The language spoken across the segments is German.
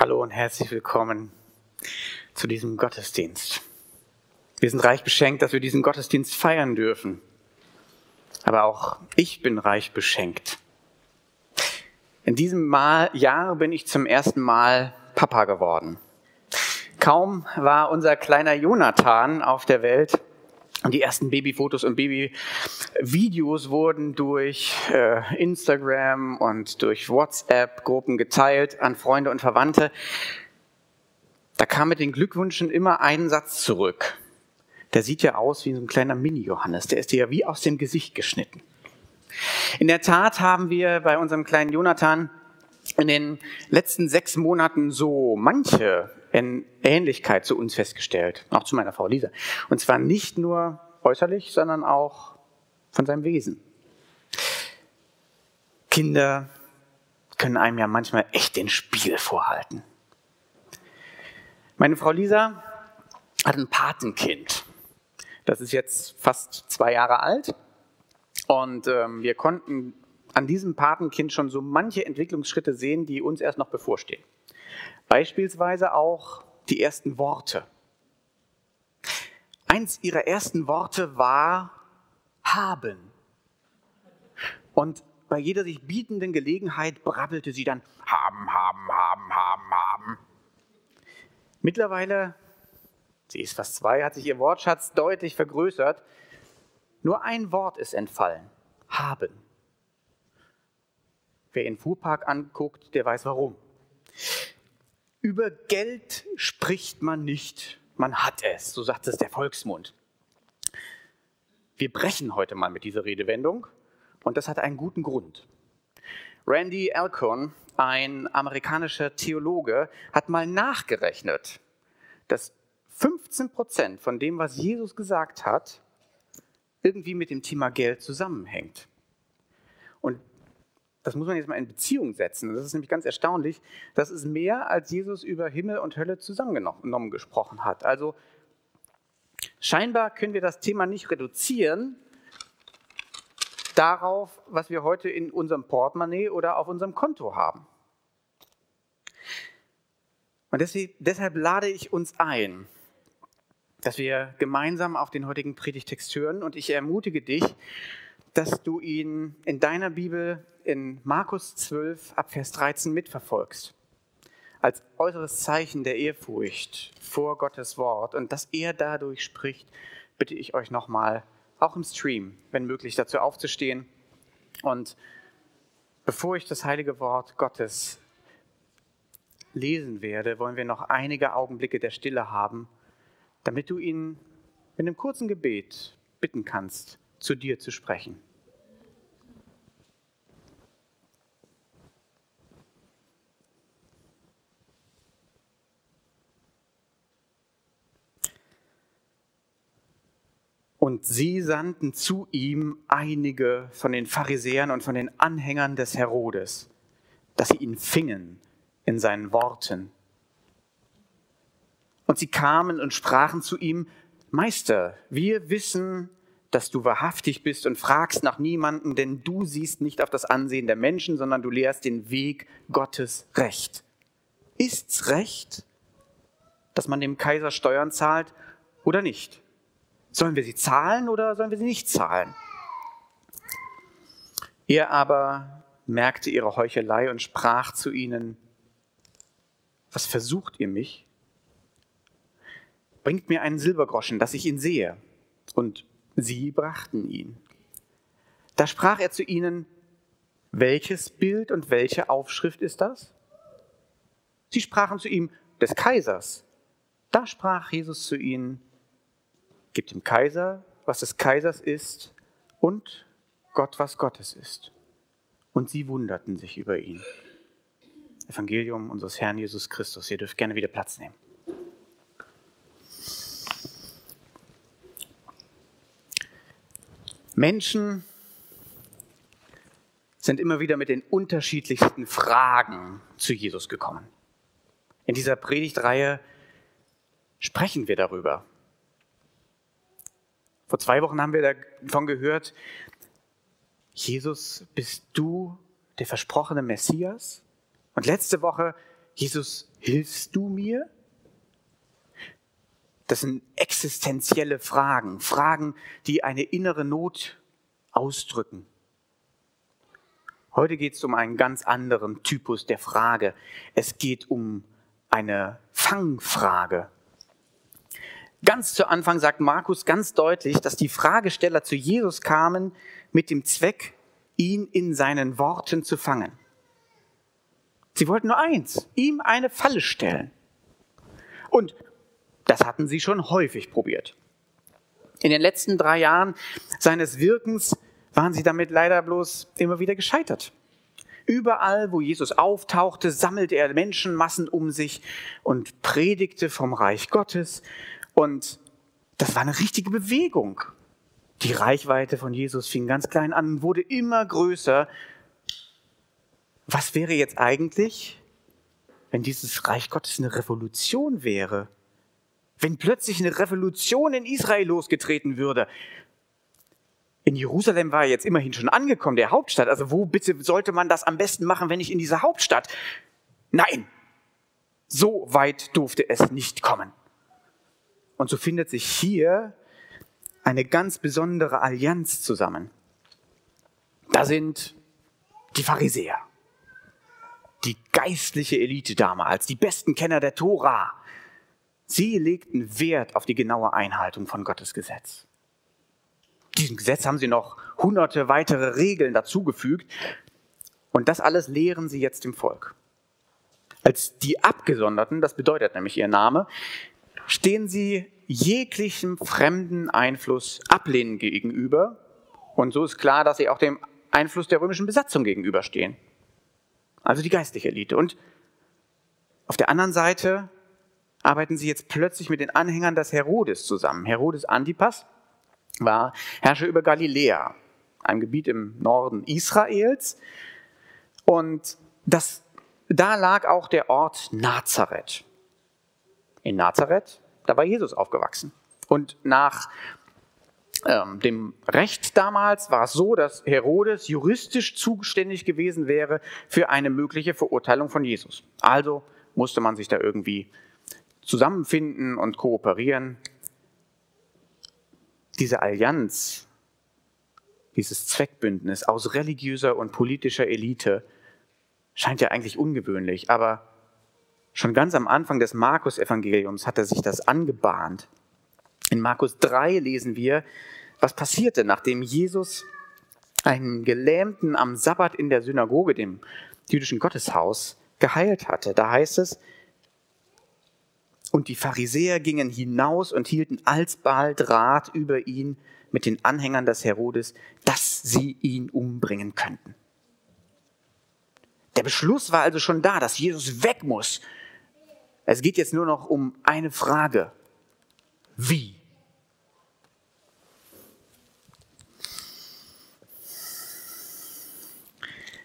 Hallo und herzlich willkommen zu diesem Gottesdienst. Wir sind reich beschenkt, dass wir diesen Gottesdienst feiern dürfen. Aber auch ich bin reich beschenkt. In diesem Mal, Jahr bin ich zum ersten Mal Papa geworden. Kaum war unser kleiner Jonathan auf der Welt, und die ersten Babyfotos und Babyvideos wurden durch äh, Instagram und durch WhatsApp-Gruppen geteilt an Freunde und Verwandte. Da kam mit den Glückwünschen immer ein Satz zurück. Der sieht ja aus wie so ein kleiner Mini-Johannes. Der ist dir ja wie aus dem Gesicht geschnitten. In der Tat haben wir bei unserem kleinen Jonathan in den letzten sechs Monaten so manche Ähnlichkeit zu uns festgestellt, auch zu meiner Frau Lisa. Und zwar nicht nur äußerlich, sondern auch von seinem Wesen. Kinder können einem ja manchmal echt den Spiegel vorhalten. Meine Frau Lisa hat ein Patenkind. Das ist jetzt fast zwei Jahre alt. Und ähm, wir konnten an diesem Patenkind schon so manche Entwicklungsschritte sehen, die uns erst noch bevorstehen. Beispielsweise auch die ersten Worte. Eins ihrer ersten Worte war haben. Und bei jeder sich bietenden Gelegenheit brabbelte sie dann haben, haben, haben, haben, haben. Mittlerweile, sie ist fast zwei, hat sich ihr Wortschatz deutlich vergrößert. Nur ein Wort ist entfallen. Haben. Wer den Fuhrpark anguckt, der weiß warum. Über Geld spricht man nicht, man hat es, so sagt es der Volksmund. Wir brechen heute mal mit dieser Redewendung und das hat einen guten Grund. Randy Alcorn, ein amerikanischer Theologe, hat mal nachgerechnet, dass 15 Prozent von dem, was Jesus gesagt hat, irgendwie mit dem Thema Geld zusammenhängt. Und das muss man jetzt mal in Beziehung setzen. Das ist nämlich ganz erstaunlich. Das ist mehr, als Jesus über Himmel und Hölle zusammengenommen gesprochen hat. Also scheinbar können wir das Thema nicht reduzieren darauf, was wir heute in unserem Portemonnaie oder auf unserem Konto haben. Und deshalb, lade ich uns ein, dass wir gemeinsam auf den heutigen Predigtext hören und ich ermutige dich, dass du ihn in deiner Bibel in Markus 12 ab Vers 13 mitverfolgst. Als äußeres Zeichen der Ehrfurcht vor Gottes Wort und dass er dadurch spricht, bitte ich euch nochmal, auch im Stream, wenn möglich, dazu aufzustehen. Und bevor ich das heilige Wort Gottes lesen werde, wollen wir noch einige Augenblicke der Stille haben, damit du ihn mit einem kurzen Gebet bitten kannst, zu dir zu sprechen. Und sie sandten zu ihm einige von den Pharisäern und von den Anhängern des Herodes, dass sie ihn fingen in seinen Worten. Und sie kamen und sprachen zu ihm, Meister, wir wissen, dass du wahrhaftig bist und fragst nach niemanden, denn du siehst nicht auf das Ansehen der Menschen, sondern du lehrst den Weg Gottes Recht. Ist's recht, dass man dem Kaiser Steuern zahlt oder nicht? Sollen wir sie zahlen oder sollen wir sie nicht zahlen? Er aber merkte ihre Heuchelei und sprach zu ihnen, was versucht ihr mich? Bringt mir einen Silbergroschen, dass ich ihn sehe. Und sie brachten ihn. Da sprach er zu ihnen, welches Bild und welche Aufschrift ist das? Sie sprachen zu ihm, des Kaisers. Da sprach Jesus zu ihnen, Gebt dem Kaiser, was des Kaisers ist, und Gott, was Gottes ist. Und sie wunderten sich über ihn. Evangelium unseres Herrn Jesus Christus. Ihr dürft gerne wieder Platz nehmen. Menschen sind immer wieder mit den unterschiedlichsten Fragen zu Jesus gekommen. In dieser Predigtreihe sprechen wir darüber. Vor zwei Wochen haben wir davon gehört, Jesus, bist du der versprochene Messias? Und letzte Woche, Jesus, Hilfst du mir? Das sind existenzielle Fragen, Fragen, die eine innere Not ausdrücken. Heute geht es um einen ganz anderen Typus der Frage. Es geht um eine Fangfrage. Ganz zu Anfang sagt Markus ganz deutlich, dass die Fragesteller zu Jesus kamen mit dem Zweck, ihn in seinen Worten zu fangen. Sie wollten nur eins, ihm eine Falle stellen. Und das hatten sie schon häufig probiert. In den letzten drei Jahren seines Wirkens waren sie damit leider bloß immer wieder gescheitert. Überall, wo Jesus auftauchte, sammelte er Menschenmassen um sich und predigte vom Reich Gottes. Und das war eine richtige Bewegung. Die Reichweite von Jesus fing ganz klein an und wurde immer größer. Was wäre jetzt eigentlich, wenn dieses Reich Gottes eine Revolution wäre? Wenn plötzlich eine Revolution in Israel losgetreten würde? In Jerusalem war er jetzt immerhin schon angekommen, der Hauptstadt. Also wo bitte sollte man das am besten machen, wenn nicht in dieser Hauptstadt? Nein, so weit durfte es nicht kommen. Und so findet sich hier eine ganz besondere Allianz zusammen. Da sind die Pharisäer, die geistliche Elite damals, die besten Kenner der Tora. Sie legten Wert auf die genaue Einhaltung von Gottes Gesetz diesem Gesetz haben sie noch hunderte weitere Regeln dazugefügt. Und das alles lehren sie jetzt dem Volk. Als die Abgesonderten, das bedeutet nämlich ihr Name, stehen sie jeglichem fremden Einfluss ablehnend gegenüber. Und so ist klar, dass sie auch dem Einfluss der römischen Besatzung gegenüberstehen. Also die geistliche Elite. Und auf der anderen Seite arbeiten sie jetzt plötzlich mit den Anhängern des Herodes zusammen. Herodes Antipas war Herrscher über Galiläa, einem Gebiet im Norden Israels. Und das, da lag auch der Ort Nazareth. In Nazareth, da war Jesus aufgewachsen. Und nach ähm, dem Recht damals war es so, dass Herodes juristisch zuständig gewesen wäre für eine mögliche Verurteilung von Jesus. Also musste man sich da irgendwie zusammenfinden und kooperieren diese Allianz, dieses Zweckbündnis aus religiöser und politischer Elite scheint ja eigentlich ungewöhnlich, aber schon ganz am Anfang des Markus-Evangeliums hat er sich das angebahnt. In Markus 3 lesen wir, was passierte, nachdem Jesus einen Gelähmten am Sabbat in der Synagoge, dem jüdischen Gotteshaus, geheilt hatte. Da heißt es, und die Pharisäer gingen hinaus und hielten alsbald Rat über ihn mit den Anhängern des Herodes, dass sie ihn umbringen könnten. Der Beschluss war also schon da, dass Jesus weg muss. Es geht jetzt nur noch um eine Frage. Wie?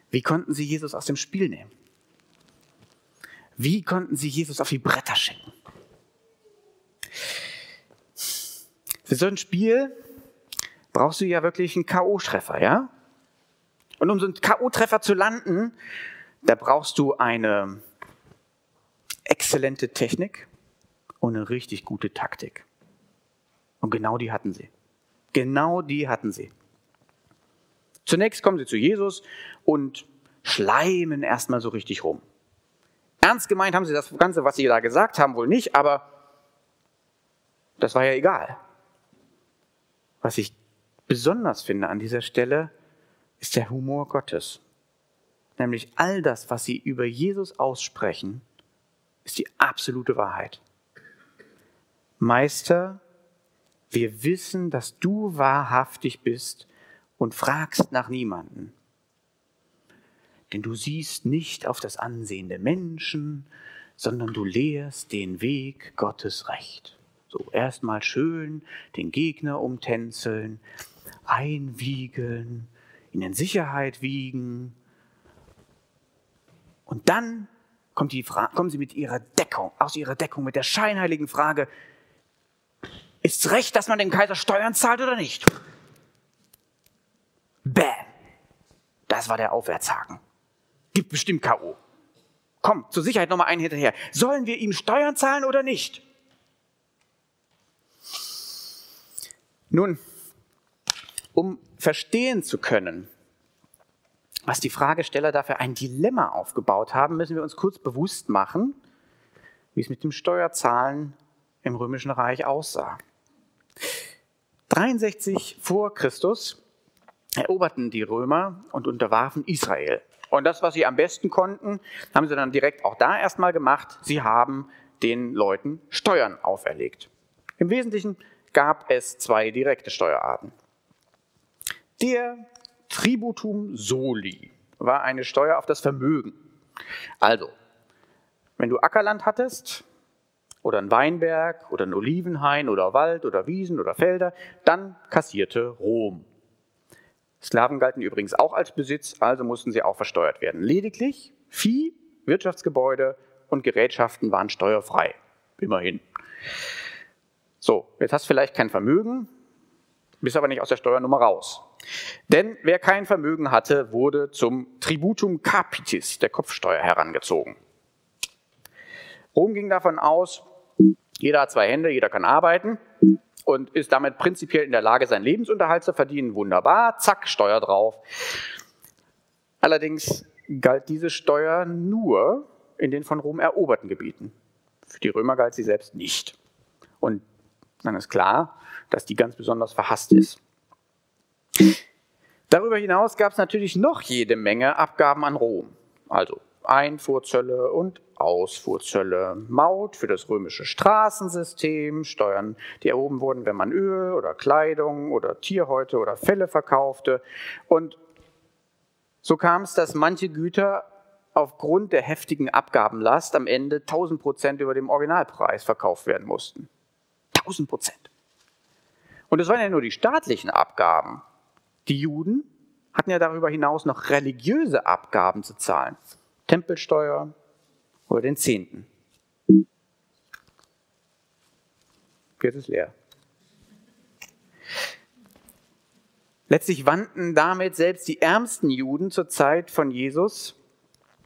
Wie konnten sie Jesus aus dem Spiel nehmen? Wie konnten sie Jesus auf die Bretter schicken? Für so ein Spiel brauchst du ja wirklich einen K.O.-Treffer, ja? Und um so einen K.O.-Treffer zu landen, da brauchst du eine exzellente Technik und eine richtig gute Taktik. Und genau die hatten sie. Genau die hatten sie. Zunächst kommen sie zu Jesus und schleimen erstmal so richtig rum. Ernst gemeint haben sie das Ganze, was sie da gesagt haben, wohl nicht, aber das war ja egal. Was ich besonders finde an dieser Stelle, ist der Humor Gottes. Nämlich all das, was sie über Jesus aussprechen, ist die absolute Wahrheit. Meister, wir wissen, dass du wahrhaftig bist und fragst nach niemanden. Denn du siehst nicht auf das Ansehen der Menschen, sondern du lehrst den Weg Gottes Recht. So, erstmal schön den Gegner umtänzeln, einwiegeln, ihn in Sicherheit wiegen. Und dann kommt die kommen sie mit ihrer Deckung, aus ihrer Deckung mit der scheinheiligen Frage, ist es recht, dass man dem Kaiser Steuern zahlt oder nicht? Bäm! Das war der Aufwärtshaken. Gibt bestimmt K.O. Komm, zur Sicherheit nochmal einen hinterher. Sollen wir ihm Steuern zahlen oder nicht? Nun, um verstehen zu können, was die Fragesteller dafür ein Dilemma aufgebaut haben, müssen wir uns kurz bewusst machen, wie es mit dem Steuerzahlen im Römischen Reich aussah. 63 vor Christus eroberten die Römer und unterwarfen Israel. Und das, was sie am besten konnten, haben sie dann direkt auch da erstmal gemacht. Sie haben den Leuten Steuern auferlegt. Im Wesentlichen gab es zwei direkte Steuerarten. Der Tributum soli war eine Steuer auf das Vermögen. Also, wenn du Ackerland hattest oder ein Weinberg oder ein Olivenhain oder Wald oder Wiesen oder Felder, dann kassierte Rom. Sklaven galten übrigens auch als Besitz, also mussten sie auch versteuert werden. Lediglich Vieh, Wirtschaftsgebäude und Gerätschaften waren steuerfrei. Immerhin. So, jetzt hast du vielleicht kein Vermögen, bist aber nicht aus der Steuernummer raus. Denn wer kein Vermögen hatte, wurde zum Tributum capitis, der Kopfsteuer, herangezogen. Rom ging davon aus, jeder hat zwei Hände, jeder kann arbeiten und ist damit prinzipiell in der Lage, seinen Lebensunterhalt zu verdienen. Wunderbar, zack, Steuer drauf. Allerdings galt diese Steuer nur in den von Rom eroberten Gebieten. Für die Römer galt sie selbst nicht. Und dann ist klar, dass die ganz besonders verhasst ist. Darüber hinaus gab es natürlich noch jede Menge Abgaben an Rom. Also Einfuhrzölle und Ausfuhrzölle, Maut für das römische Straßensystem, Steuern, die erhoben wurden, wenn man Öl oder Kleidung oder Tierhäute oder Felle verkaufte. Und so kam es, dass manche Güter aufgrund der heftigen Abgabenlast am Ende 1000 Prozent über dem Originalpreis verkauft werden mussten. 1000 Prozent. Und es waren ja nur die staatlichen Abgaben. Die Juden hatten ja darüber hinaus noch religiöse Abgaben zu zahlen. Tempelsteuer oder den Zehnten. Jetzt ist leer. Letztlich wandten damit selbst die ärmsten Juden zur Zeit von Jesus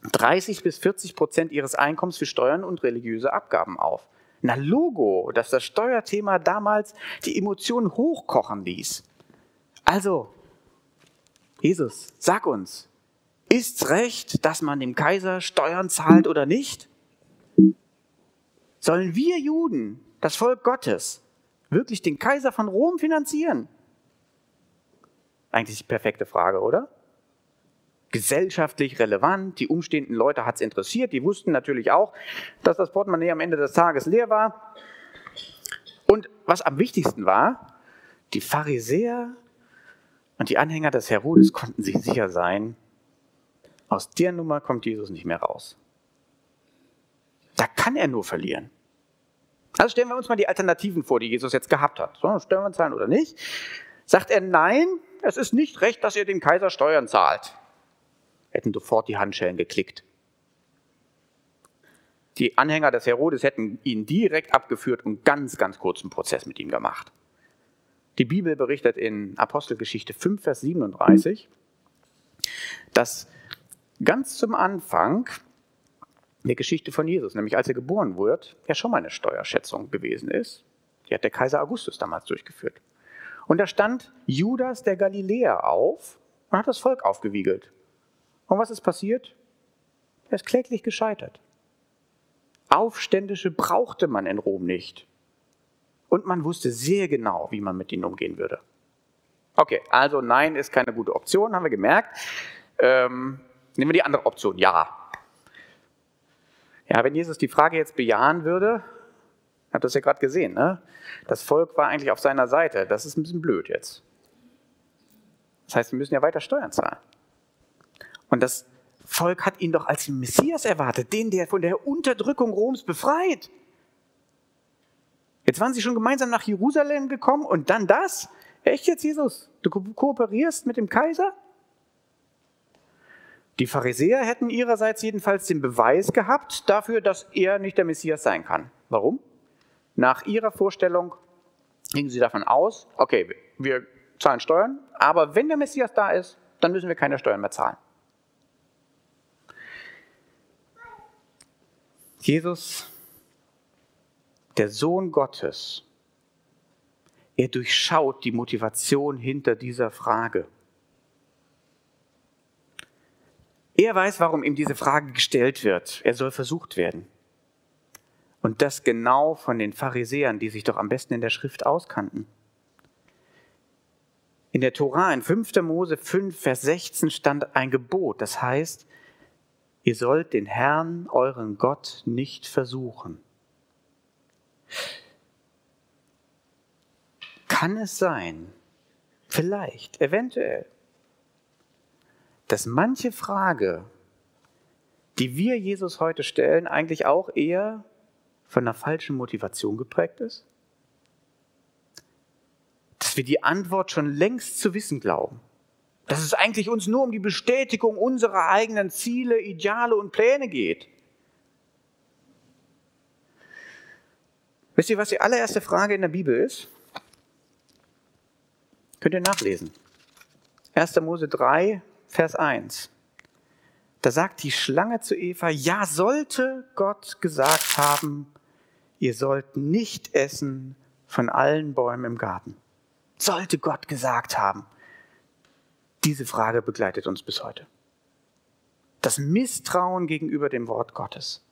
30 bis 40 Prozent ihres Einkommens für Steuern und religiöse Abgaben auf. Na Logo, dass das Steuerthema damals die Emotionen hochkochen ließ. Also, Jesus, sag uns, Ist's recht, dass man dem Kaiser Steuern zahlt oder nicht? Sollen wir Juden, das Volk Gottes, wirklich den Kaiser von Rom finanzieren? Eigentlich die perfekte Frage, oder? Gesellschaftlich relevant, die umstehenden Leute hat's interessiert, die wussten natürlich auch, dass das Portemonnaie am Ende des Tages leer war. Und was am wichtigsten war, die Pharisäer und die Anhänger des Herodes konnten sich sicher sein, aus der Nummer kommt Jesus nicht mehr raus. Da kann er nur verlieren. Also stellen wir uns mal die Alternativen vor, die Jesus jetzt gehabt hat. So, stellen wir uns zahlen oder nicht? Sagt er, nein, es ist nicht recht, dass ihr dem Kaiser Steuern zahlt. Hätten sofort die Handschellen geklickt. Die Anhänger des Herodes hätten ihn direkt abgeführt und ganz, ganz kurzen Prozess mit ihm gemacht. Die Bibel berichtet in Apostelgeschichte 5, Vers 37, dass ganz zum Anfang der Geschichte von Jesus, nämlich als er geboren wird, ja schon mal eine Steuerschätzung gewesen ist. Die hat der Kaiser Augustus damals durchgeführt. Und da stand Judas der Galiläer auf und hat das Volk aufgewiegelt. Und was ist passiert? Er ist kläglich gescheitert. Aufständische brauchte man in Rom nicht. Und man wusste sehr genau, wie man mit ihnen umgehen würde. Okay, also nein ist keine gute Option, haben wir gemerkt. Ähm, Nehmen wir die andere Option, ja. Ja, wenn Jesus die Frage jetzt bejahen würde, habt das ja gerade gesehen, ne? Das Volk war eigentlich auf seiner Seite. Das ist ein bisschen blöd jetzt. Das heißt, wir müssen ja weiter Steuern zahlen. Und das Volk hat ihn doch als Messias erwartet, den, der von der Unterdrückung Roms befreit. Jetzt waren sie schon gemeinsam nach Jerusalem gekommen und dann das? Echt jetzt, Jesus? Du kooperierst mit dem Kaiser? Die Pharisäer hätten ihrerseits jedenfalls den Beweis gehabt dafür, dass er nicht der Messias sein kann. Warum? Nach ihrer Vorstellung gingen sie davon aus, okay, wir zahlen Steuern, aber wenn der Messias da ist, dann müssen wir keine Steuern mehr zahlen. Jesus, der Sohn Gottes, er durchschaut die Motivation hinter dieser Frage. Er weiß, warum ihm diese Frage gestellt wird. Er soll versucht werden. Und das genau von den Pharisäern, die sich doch am besten in der Schrift auskannten. In der Tora in 5. Mose 5, Vers 16 stand ein Gebot, das heißt, ihr sollt den Herrn, euren Gott, nicht versuchen. Kann es sein, vielleicht, eventuell, dass manche Frage, die wir Jesus heute stellen, eigentlich auch eher von einer falschen Motivation geprägt ist? Dass wir die Antwort schon längst zu wissen glauben. Dass es eigentlich uns nur um die Bestätigung unserer eigenen Ziele, Ideale und Pläne geht. Wisst ihr, was die allererste Frage in der Bibel ist? Könnt ihr nachlesen. 1. Mose 3, Vers 1. Da sagt die Schlange zu Eva, ja, sollte Gott gesagt haben, ihr sollt nicht essen von allen Bäumen im Garten. Sollte Gott gesagt haben. Diese Frage begleitet uns bis heute. Das Misstrauen gegenüber dem Wort Gottes.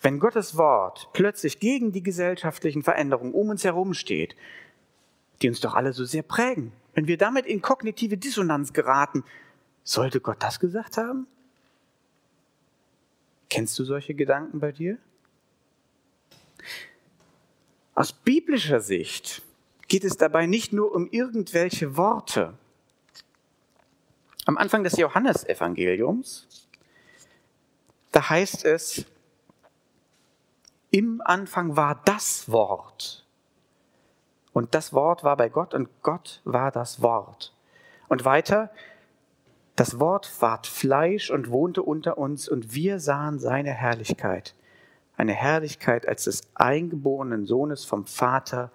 Wenn Gottes Wort plötzlich gegen die gesellschaftlichen Veränderungen um uns herum steht, die uns doch alle so sehr prägen, wenn wir damit in kognitive Dissonanz geraten, sollte Gott das gesagt haben? Kennst du solche Gedanken bei dir? Aus biblischer Sicht geht es dabei nicht nur um irgendwelche Worte. Am Anfang des Johannesevangeliums, da heißt es, im Anfang war das Wort. Und das Wort war bei Gott und Gott war das Wort. Und weiter, das Wort ward Fleisch und wohnte unter uns und wir sahen seine Herrlichkeit. Eine Herrlichkeit als des eingeborenen Sohnes vom Vater,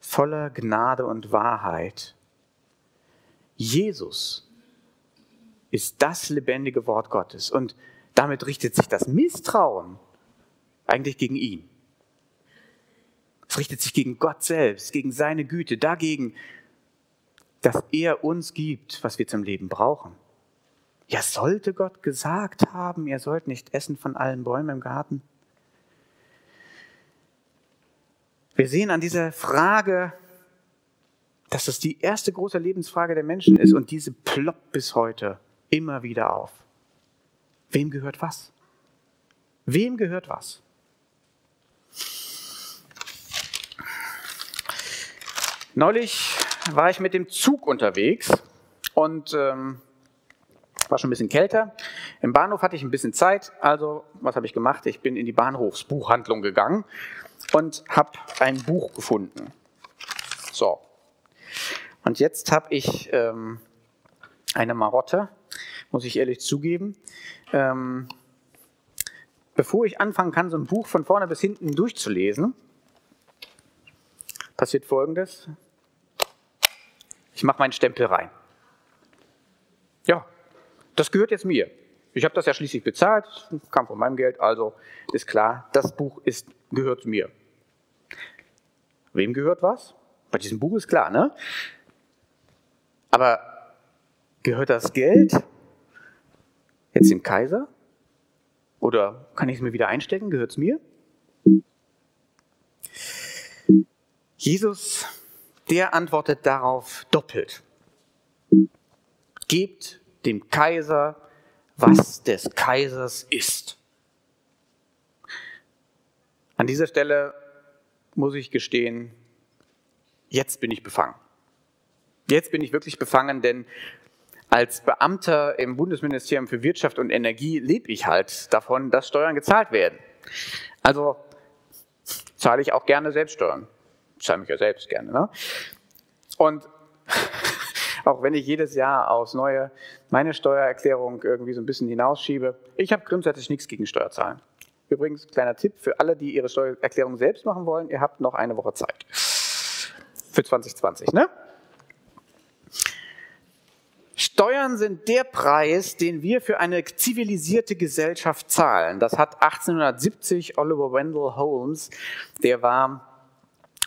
voller Gnade und Wahrheit. Jesus ist das lebendige Wort Gottes und damit richtet sich das Misstrauen eigentlich gegen ihn. Es richtet sich gegen Gott selbst, gegen seine Güte, dagegen, dass er uns gibt, was wir zum Leben brauchen. Ja, sollte Gott gesagt haben, ihr sollt nicht essen von allen Bäumen im Garten? Wir sehen an dieser Frage, dass das die erste große Lebensfrage der Menschen ist und diese ploppt bis heute immer wieder auf. Wem gehört was? Wem gehört was? Neulich war ich mit dem Zug unterwegs und ähm, war schon ein bisschen kälter. Im Bahnhof hatte ich ein bisschen Zeit, also was habe ich gemacht? Ich bin in die Bahnhofsbuchhandlung gegangen und habe ein Buch gefunden. So. Und jetzt habe ich ähm, eine Marotte, muss ich ehrlich zugeben. Ähm, bevor ich anfangen kann, so ein Buch von vorne bis hinten durchzulesen, passiert Folgendes. Ich mache meinen Stempel rein. Ja, das gehört jetzt mir. Ich habe das ja schließlich bezahlt, kam von meinem Geld, also ist klar, das Buch ist, gehört mir. Wem gehört was? Bei diesem Buch ist klar, ne? Aber gehört das Geld jetzt dem Kaiser? Oder kann ich es mir wieder einstecken? Gehört es mir? Jesus, der antwortet darauf doppelt. Gebt dem Kaiser, was des Kaisers ist. An dieser Stelle muss ich gestehen, jetzt bin ich befangen. Jetzt bin ich wirklich befangen, denn als Beamter im Bundesministerium für Wirtschaft und Energie lebe ich halt davon, dass Steuern gezahlt werden. Also zahle ich auch gerne Selbststeuern zahle mich ja selbst gerne. Ne? Und auch wenn ich jedes Jahr aufs Neue meine Steuererklärung irgendwie so ein bisschen hinausschiebe, ich habe grundsätzlich nichts gegen Steuerzahlen. Übrigens, kleiner Tipp für alle, die ihre Steuererklärung selbst machen wollen, ihr habt noch eine Woche Zeit. Für 2020, ne? Steuern sind der Preis, den wir für eine zivilisierte Gesellschaft zahlen. Das hat 1870 Oliver Wendell Holmes, der war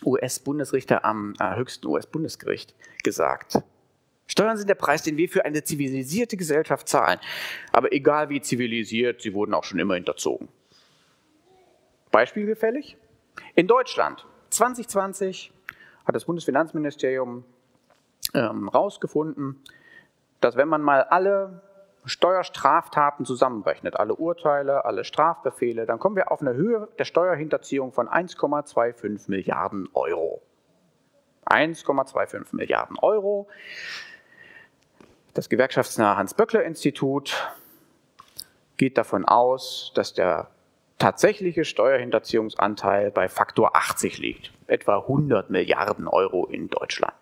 US-Bundesrichter am äh, höchsten US-Bundesgericht, gesagt. Steuern sind der Preis, den wir für eine zivilisierte Gesellschaft zahlen. Aber egal wie zivilisiert, sie wurden auch schon immer hinterzogen. Beispiel gefällig? In Deutschland 2020 hat das Bundesfinanzministerium ähm, dass wenn man mal alle Steuerstraftaten zusammenrechnet, alle Urteile, alle Strafbefehle, dann kommen wir auf eine Höhe der Steuerhinterziehung von 1,25 Milliarden Euro. 1,25 Milliarden Euro. Das gewerkschaftsnahe Hans-Böckler-Institut geht davon aus, dass der tatsächliche Steuerhinterziehungsanteil bei Faktor 80 liegt. Etwa 100 Milliarden Euro in Deutschland.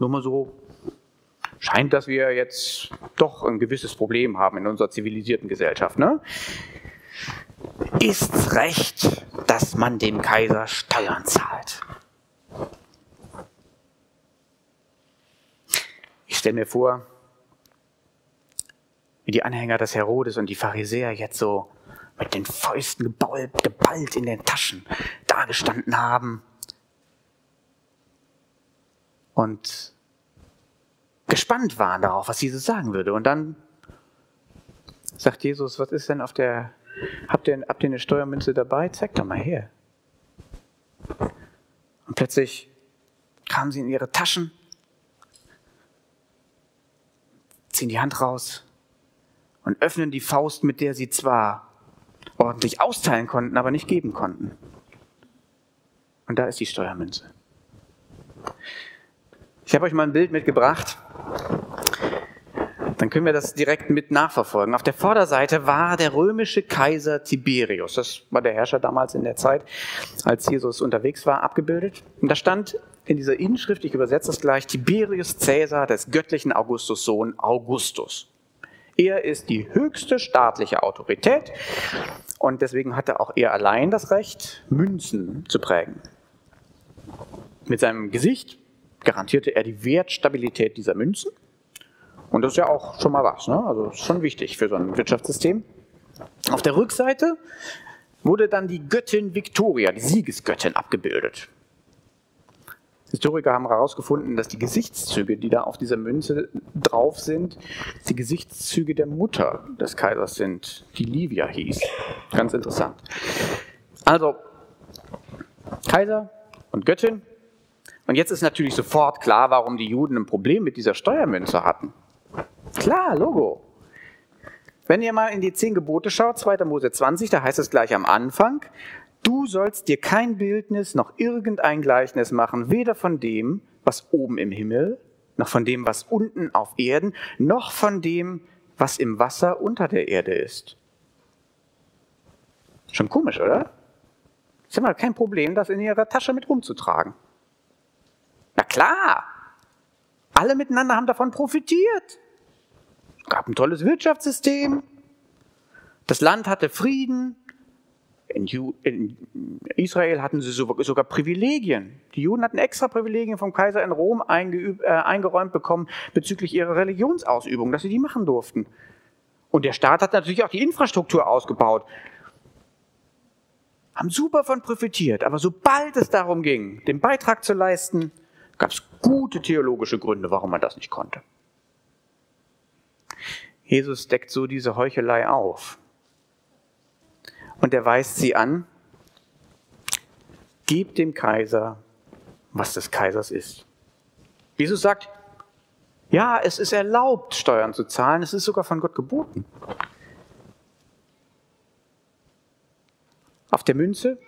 Nur mal so, scheint, dass wir jetzt doch ein gewisses Problem haben in unserer zivilisierten Gesellschaft. Ne? Ist's recht, dass man dem Kaiser Steuern zahlt? Ich stelle mir vor, wie die Anhänger des Herodes und die Pharisäer jetzt so mit den Fäusten geballt, geballt in den Taschen dagestanden haben und gespannt waren darauf, was Jesus sagen würde. Und dann sagt Jesus, was ist denn auf der, habt ihr, habt ihr eine Steuermünze dabei? Zeig doch mal her. Und plötzlich kamen sie in ihre Taschen, ziehen die Hand raus und öffnen die Faust, mit der sie zwar ordentlich austeilen konnten, aber nicht geben konnten. Und da ist die Steuermünze. Ich habe euch mal ein Bild mitgebracht. Dann können wir das direkt mit nachverfolgen. Auf der Vorderseite war der römische Kaiser Tiberius. Das war der Herrscher damals in der Zeit, als Jesus unterwegs war, abgebildet. Und da stand in dieser Inschrift, ich übersetze das gleich, Tiberius Caesar des göttlichen Augustus Sohn Augustus. Er ist die höchste staatliche Autorität und deswegen hatte auch er allein das Recht, Münzen zu prägen. Mit seinem Gesicht garantierte er die Wertstabilität dieser Münzen. Und das ist ja auch schon mal was, ne? also schon wichtig für so ein Wirtschaftssystem. Auf der Rückseite wurde dann die Göttin Victoria, die Siegesgöttin, abgebildet. Historiker haben herausgefunden, dass die Gesichtszüge, die da auf dieser Münze drauf sind, die Gesichtszüge der Mutter des Kaisers sind, die Livia hieß. Ganz interessant. Also, Kaiser und Göttin. Und jetzt ist natürlich sofort klar, warum die Juden ein Problem mit dieser Steuermünze hatten. Klar, Logo. Wenn ihr mal in die zehn Gebote schaut, 2. Mose 20, da heißt es gleich am Anfang, Du sollst dir kein Bildnis noch irgendein Gleichnis machen, weder von dem, was oben im Himmel, noch von dem, was unten auf Erden, noch von dem, was im Wasser unter der Erde ist. Schon komisch, oder? Ist ja mal kein Problem, das in ihrer Tasche mit rumzutragen. Na klar, alle miteinander haben davon profitiert. Es gab ein tolles Wirtschaftssystem. Das Land hatte Frieden. In, Israel hatten sie sogar Privilegien. Die Juden hatten extra Privilegien vom Kaiser in Rom äh, eingeräumt bekommen bezüglich ihrer Religionsausübung, dass sie die machen durften. Und der Staat hat natürlich auch die Infrastruktur ausgebaut. Haben super von profitiert. Aber sobald es darum ging, den Beitrag zu leisten, gab es gute theologische Gründe, warum man das nicht konnte. Jesus deckt so diese Heuchelei auf und er weist sie an, gib dem Kaiser, was des Kaisers ist. Jesus sagt, ja, es ist erlaubt, Steuern zu zahlen, es ist sogar von Gott geboten. Auf der Münze,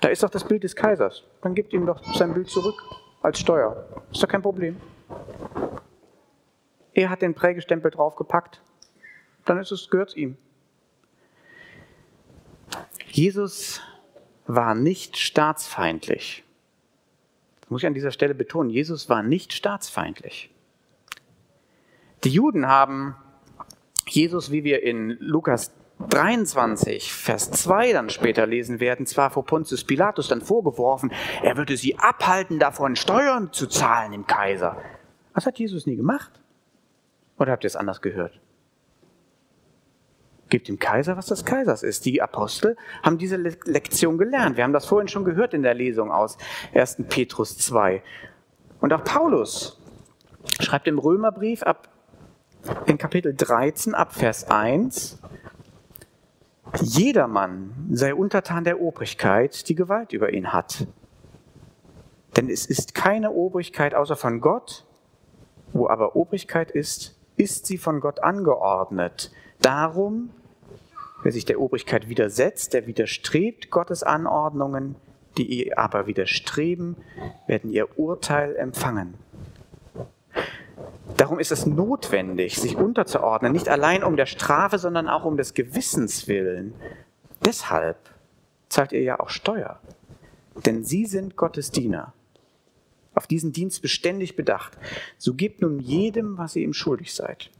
da ist doch das Bild des Kaisers. Dann gibt ihm doch sein Bild zurück als Steuer. Ist doch kein Problem. Er hat den Prägestempel draufgepackt. Dann ist es, gehört ihm. Jesus war nicht staatsfeindlich. Das muss ich an dieser Stelle betonen. Jesus war nicht staatsfeindlich. Die Juden haben Jesus, wie wir in Lukas 23, Vers 2 dann später lesen werden, zwar vor Pontius Pilatus dann vorgeworfen, er würde sie abhalten davon, Steuern zu zahlen im Kaiser. Was hat Jesus nie gemacht? Oder habt ihr es anders gehört? Gebt dem Kaiser, was des Kaisers ist. Die Apostel haben diese Lektion gelernt. Wir haben das vorhin schon gehört in der Lesung aus 1. Petrus 2. Und auch Paulus schreibt im Römerbrief ab in Kapitel 13 ab Vers 1, Jedermann sei untertan der Obrigkeit, die Gewalt über ihn hat. Denn es ist keine Obrigkeit außer von Gott, wo aber Obrigkeit ist, ist sie von Gott angeordnet. Darum, wer sich der Obrigkeit widersetzt, der widerstrebt Gottes Anordnungen, die ihr aber widerstreben, werden ihr Urteil empfangen. Darum ist es notwendig, sich unterzuordnen, nicht allein um der Strafe, sondern auch um des Gewissens willen. Deshalb zahlt ihr ja auch Steuer, denn sie sind Gottes Diener. Auf diesen Dienst beständig bedacht. So gebt nun jedem, was ihr ihm schuldig seid.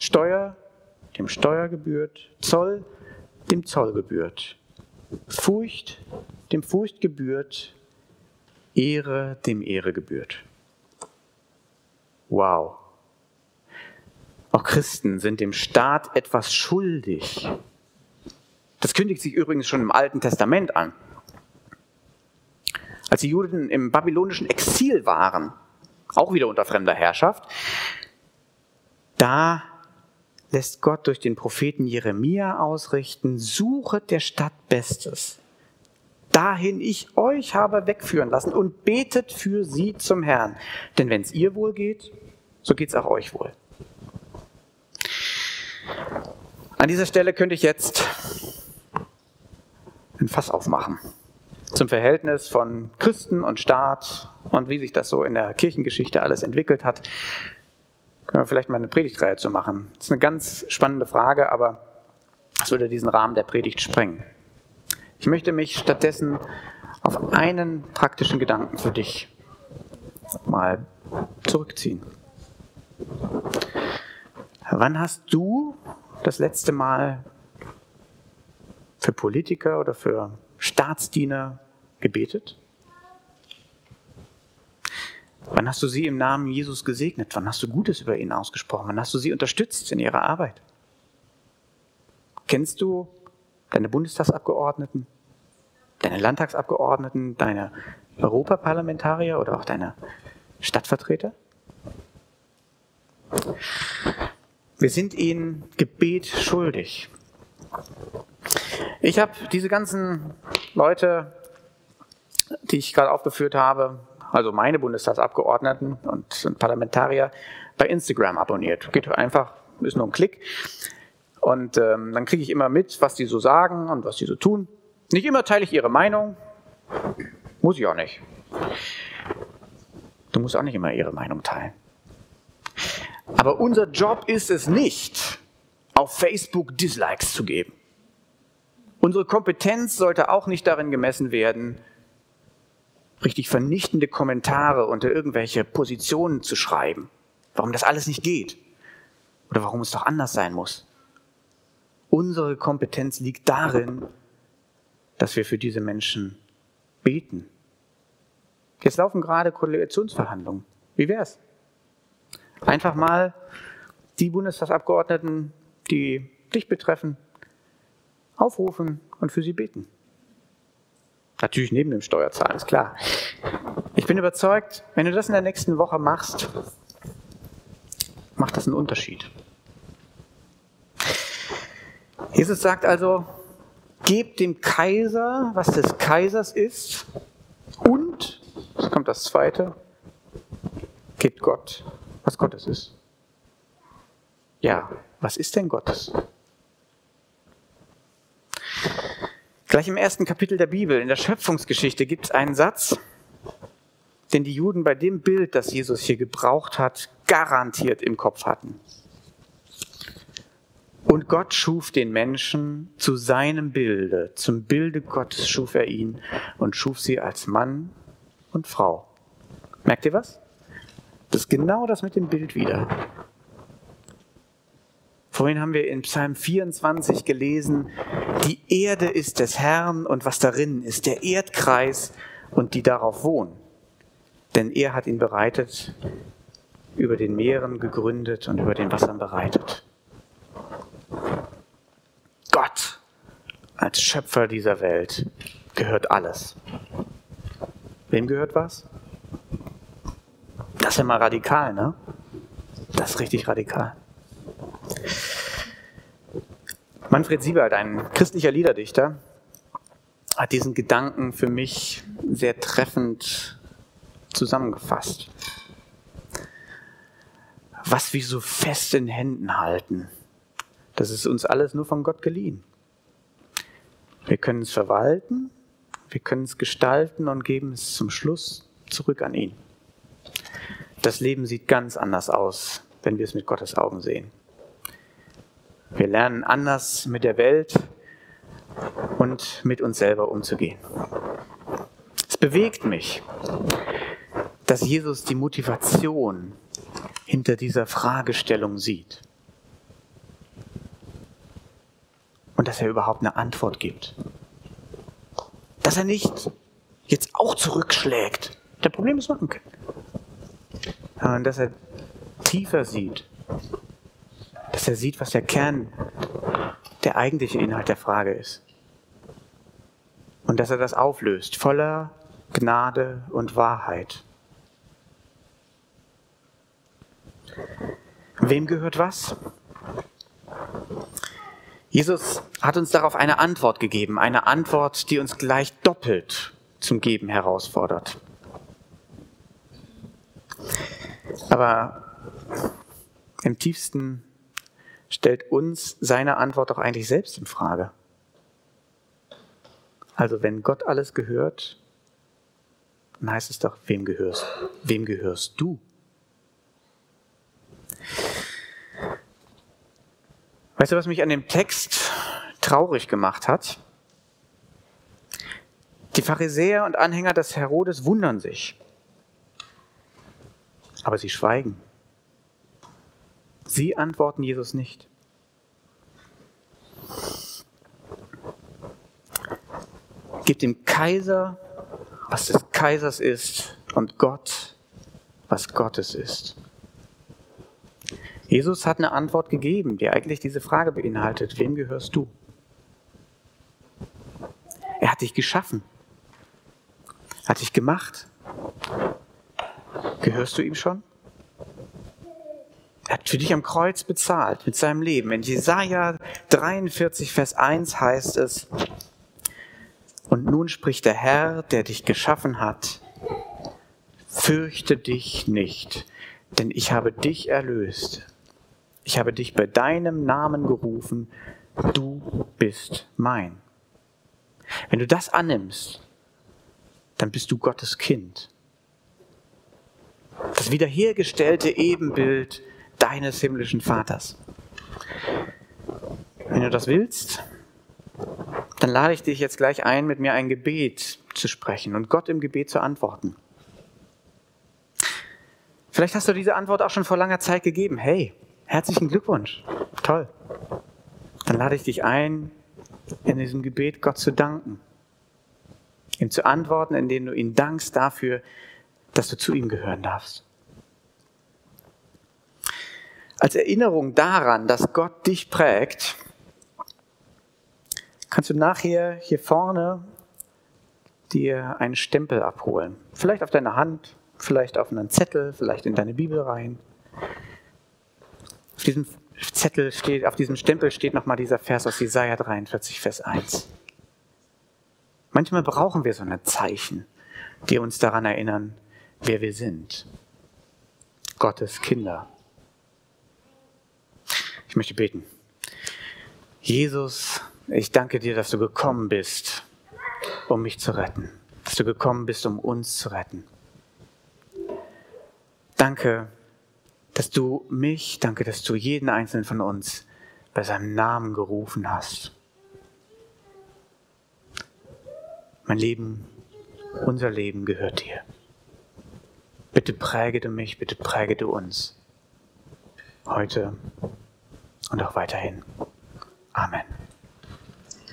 Steuer, dem Steuer gebührt, Zoll, dem Zoll gebührt. Furcht, dem Furcht gebührt, Ehre, dem Ehre gebührt. Wow. Auch Christen sind dem Staat etwas schuldig. Das kündigt sich übrigens schon im Alten Testament an. Als die Juden im babylonischen Exil waren, auch wieder unter fremder Herrschaft, da lässt Gott durch den Propheten Jeremia ausrichten, suchet der Stadt Bestes, dahin ich euch habe wegführen lassen und betet für sie zum Herrn. Denn wenn es ihr wohl geht, so geht es auch euch wohl. An dieser Stelle könnte ich jetzt ein Fass aufmachen zum Verhältnis von Christen und Staat und wie sich das so in der Kirchengeschichte alles entwickelt hat. Können wir vielleicht mal eine Predigtreihe zu machen. Das ist eine ganz spannende Frage, aber es würde diesen Rahmen der Predigt sprengen. Ich möchte mich stattdessen auf einen praktischen Gedanken für dich mal zurückziehen. Wann hast du das letzte Mal für Politiker oder für Staatsdiener gebetet? Wann hast du sie im Namen Jesus gesegnet? Wann hast du Gutes über ihn ausgesprochen? Wann hast du sie unterstützt in ihrer Arbeit? Kennst du deine Bundestagsabgeordneten, deine Landtagsabgeordneten, deine Europaparlamentarier oder auch deine Stadtvertreter? Wir sind ihnen Gebet schuldig. Ich habe diese ganzen Leute, die ich gerade aufgeführt habe, also meine Bundestagsabgeordneten und Parlamentarier, bei Instagram abonniert. Geht einfach, ist nur ein Klick. Und ähm, dann kriege ich immer mit, was die so sagen und was die so tun. Nicht immer teile ich ihre Meinung. Muss ich auch nicht. Du musst auch nicht immer ihre Meinung teilen. Aber unser Job ist es nicht, auf Facebook Dislikes zu geben. Unsere Kompetenz sollte auch nicht darin gemessen werden, richtig vernichtende Kommentare unter irgendwelche Positionen zu schreiben. Warum das alles nicht geht. Oder warum es doch anders sein muss. Unsere Kompetenz liegt darin, dass wir für diese Menschen beten. Jetzt laufen gerade Koalitionsverhandlungen. Wie wär's? Einfach mal die Bundestagsabgeordneten, die dich betreffen, aufrufen und für sie beten. Natürlich neben dem Steuerzahlen, ist klar. Ich bin überzeugt, wenn du das in der nächsten Woche machst, macht das einen Unterschied. Jesus sagt also, gebt dem Kaiser, was des Kaisers ist, und, jetzt kommt das zweite, gebt Gott, was Gottes ist. Ja, was ist denn Gottes? Gleich im ersten Kapitel der Bibel, in der Schöpfungsgeschichte, gibt es einen Satz, den die Juden bei dem Bild, das Jesus hier gebraucht hat, garantiert im Kopf hatten. Und Gott schuf den Menschen zu seinem Bilde, zum Bilde Gottes schuf er ihn und schuf sie als Mann und Frau. Merkt ihr was? Das ist genau das mit dem Bild wieder. Vorhin haben wir in Psalm 24 gelesen, die Erde ist des Herrn und was darin ist, der Erdkreis und die darauf wohnen. Denn er hat ihn bereitet über den Meeren gegründet und über den Wassern bereitet. Gott als Schöpfer dieser Welt gehört alles. Wem gehört was? Das ist ja mal radikal, ne? Das ist richtig radikal. Manfred Siebert, ein christlicher Liederdichter, hat diesen Gedanken für mich sehr treffend zusammengefasst. Was wir so fest in Händen halten, das ist uns alles nur von Gott geliehen. Wir können es verwalten, wir können es gestalten und geben es zum Schluss zurück an ihn. Das Leben sieht ganz anders aus, wenn wir es mit Gottes Augen sehen. Wir lernen anders mit der Welt und mit uns selber umzugehen. Es bewegt mich, dass Jesus die Motivation hinter dieser Fragestellung sieht. Und dass er überhaupt eine Antwort gibt. Dass er nicht jetzt auch zurückschlägt. Der Problem ist machen können. Sondern dass er tiefer sieht. Dass er sieht, was der Kern, der eigentliche Inhalt der Frage ist. Und dass er das auflöst, voller Gnade und Wahrheit. Wem gehört was? Jesus hat uns darauf eine Antwort gegeben, eine Antwort, die uns gleich doppelt zum Geben herausfordert. Aber im tiefsten stellt uns seine Antwort doch eigentlich selbst in Frage. Also wenn Gott alles gehört, dann heißt es doch, wem gehörst, wem gehörst du? Weißt du, was mich an dem Text traurig gemacht hat? Die Pharisäer und Anhänger des Herodes wundern sich, aber sie schweigen. Sie antworten Jesus nicht. Gib dem Kaiser, was des Kaisers ist, und Gott, was Gottes ist. Jesus hat eine Antwort gegeben, die eigentlich diese Frage beinhaltet, wem gehörst du? Er hat dich geschaffen, hat dich gemacht. Gehörst du ihm schon? Er hat für dich am Kreuz bezahlt mit seinem Leben. In Jesaja 43, Vers 1 heißt es, und nun spricht der Herr, der dich geschaffen hat, fürchte dich nicht, denn ich habe dich erlöst. Ich habe dich bei deinem Namen gerufen, du bist mein. Wenn du das annimmst, dann bist du Gottes Kind. Das wiederhergestellte Ebenbild deines himmlischen Vaters. Wenn du das willst, dann lade ich dich jetzt gleich ein, mit mir ein Gebet zu sprechen und Gott im Gebet zu antworten. Vielleicht hast du diese Antwort auch schon vor langer Zeit gegeben. Hey, Herzlichen Glückwunsch. Toll. Dann lade ich dich ein, in diesem Gebet Gott zu danken. Ihm zu antworten, indem du ihn dankst dafür, dass du zu ihm gehören darfst. Als Erinnerung daran, dass Gott dich prägt, kannst du nachher hier vorne dir einen Stempel abholen. Vielleicht auf deiner Hand, vielleicht auf einen Zettel, vielleicht in deine Bibel rein. Auf diesem Zettel steht, auf diesem Stempel steht nochmal dieser Vers aus Jesaja 43, Vers 1. Manchmal brauchen wir so eine Zeichen, die uns daran erinnern, wer wir sind. Gottes Kinder. Ich möchte beten. Jesus, ich danke dir, dass du gekommen bist, um mich zu retten. Dass du gekommen bist, um uns zu retten. Danke, dass du mich, danke, dass du jeden einzelnen von uns bei seinem Namen gerufen hast. Mein Leben, unser Leben gehört dir. Bitte präge du mich, bitte präge du uns. Heute und auch weiterhin. Amen.